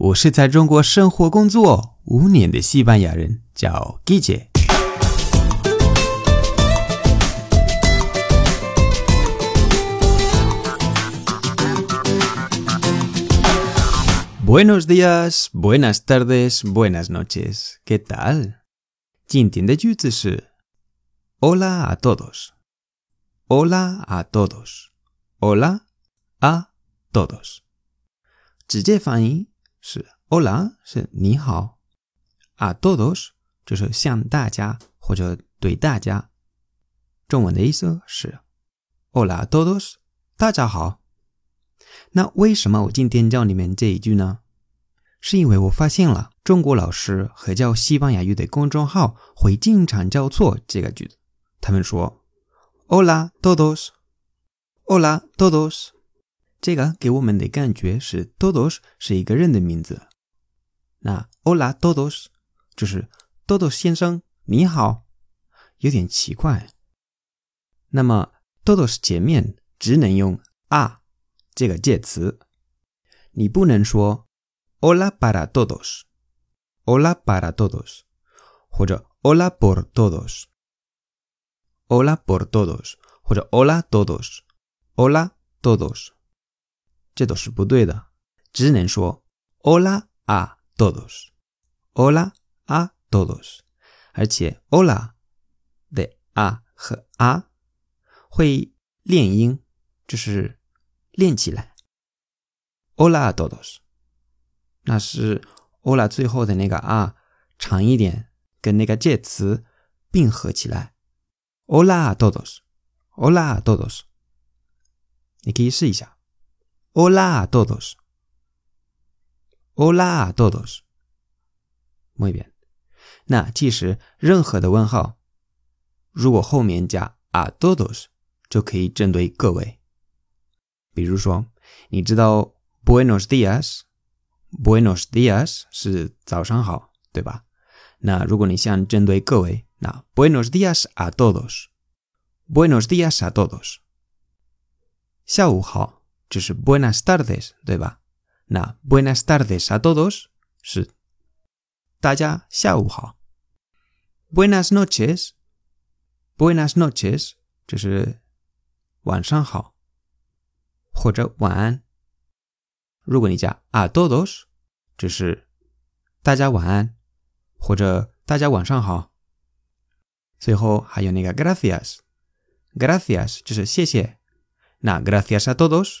我是在中国生活工作五年的西班牙人，叫 Guille。Buenos días, buenas tardes, buenas noches. ¿Qué tal? 今天的句子是 Hola a todos. Hola a todos. Hola a todos. 直接翻译 是 Hola 是你好，a todos 就是向大家或者对大家。中文的意思是 Hola a todos，大家好。那为什么我今天教你们这一句呢？是因为我发现了中国老师和教西班牙语的公众号会经常教错这个句子。他们说 Hola todos，Hola todos，这个给我们的感觉是 todos 是一个人的名字。那 Hola todos 就是 todos 先生你好，有点奇怪。那么 todos 前面只能用 a 这个介词，你不能说 Hola para todos，Hola para todos，或者 Hola por todos，Hola por todos，或者 Hola todos，Hola todos，这都是不对的，只能说 Hola a todos，Hola a todos，而且 Hola 的 a 和 a 会练音，就是练起来。Hola a todos，那是 Hola 最后的那个 a 长一点，跟那个介词并合起来。Hola a todos，Hola a todos，你可以试一下。Hola a todos，Hola a todos，muy bien。那其实任何的问号，如果后面加 a todos，就可以针对各位。比如说，你知道 Buenos días，Buenos días 是早上好，对吧？那如果你想针对各位，那 Buenos días a todos，Buenos días a todos。下午好 就是 Buenas tardes，对吧？那 Buenas tardes a todos 是大家下午好。Buenas noches，Buenas noches 就是晚上好。或者晚安。如果你加 a todos，就是大家晚安，或者大家晚上好。最后还有那个 gracias，gracias 就是谢谢。那 gracias a todos